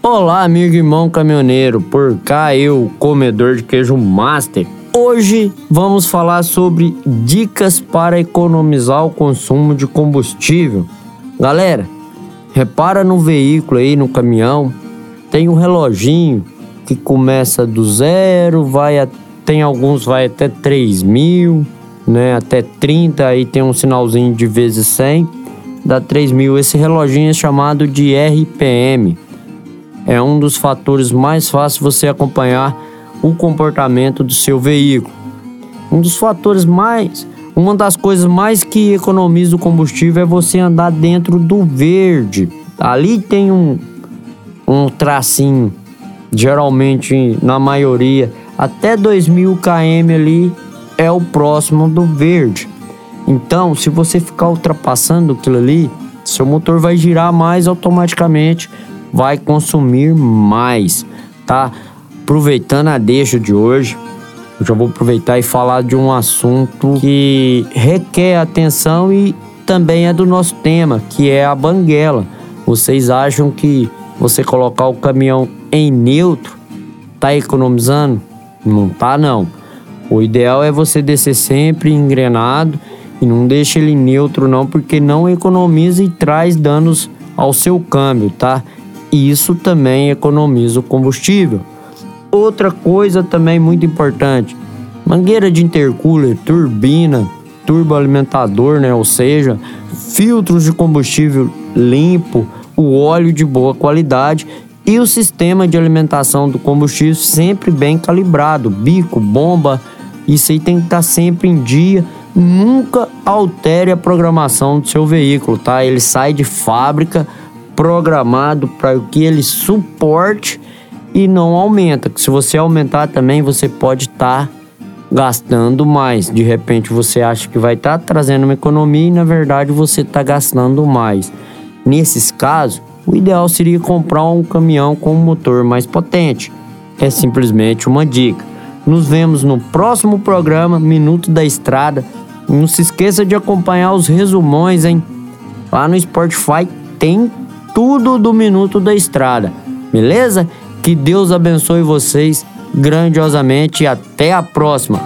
Olá, amigo e irmão caminhoneiro, por cá eu, comedor de queijo master. Hoje vamos falar sobre dicas para economizar o consumo de combustível. Galera, repara no veículo aí, no caminhão, tem um reloginho que começa do zero, vai a, tem alguns vai até 3 mil, né, até 30, aí tem um sinalzinho de vezes 100, dá 3 mil. Esse reloginho é chamado de RPM é um dos fatores mais fáceis você acompanhar o comportamento do seu veículo. Um dos fatores mais, uma das coisas mais que economiza o combustível é você andar dentro do verde. Ali tem um, um tracinho, geralmente na maioria, até 2000 km ali é o próximo do verde. Então, se você ficar ultrapassando aquilo ali, seu motor vai girar mais automaticamente vai consumir mais, tá? Aproveitando a deixa de hoje, eu já vou aproveitar e falar de um assunto que requer atenção e também é do nosso tema, que é a banguela. Vocês acham que você colocar o caminhão em neutro tá economizando? Não tá não. O ideal é você descer sempre engrenado e não deixe ele neutro não, porque não economiza e traz danos ao seu câmbio, tá? E isso também economiza o combustível. Outra coisa também muito importante: mangueira de intercooler, turbina, turboalimentador, né? ou seja, filtros de combustível limpo, o óleo de boa qualidade e o sistema de alimentação do combustível sempre bem calibrado, bico, bomba, isso aí tem que estar sempre em dia. Nunca altere a programação do seu veículo, tá? Ele sai de fábrica programado para que ele suporte e não aumenta. Se você aumentar também, você pode estar tá gastando mais. De repente você acha que vai estar tá trazendo uma economia e na verdade você está gastando mais. Nesses casos, o ideal seria comprar um caminhão com um motor mais potente. É simplesmente uma dica. Nos vemos no próximo programa Minuto da Estrada. Não se esqueça de acompanhar os resumões, hein? Lá no Spotify tem tudo do Minuto da Estrada, beleza? Que Deus abençoe vocês grandiosamente e até a próxima.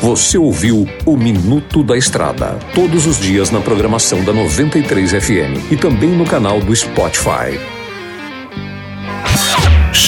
Você ouviu o Minuto da Estrada, todos os dias na programação da 93 FM e também no canal do Spotify.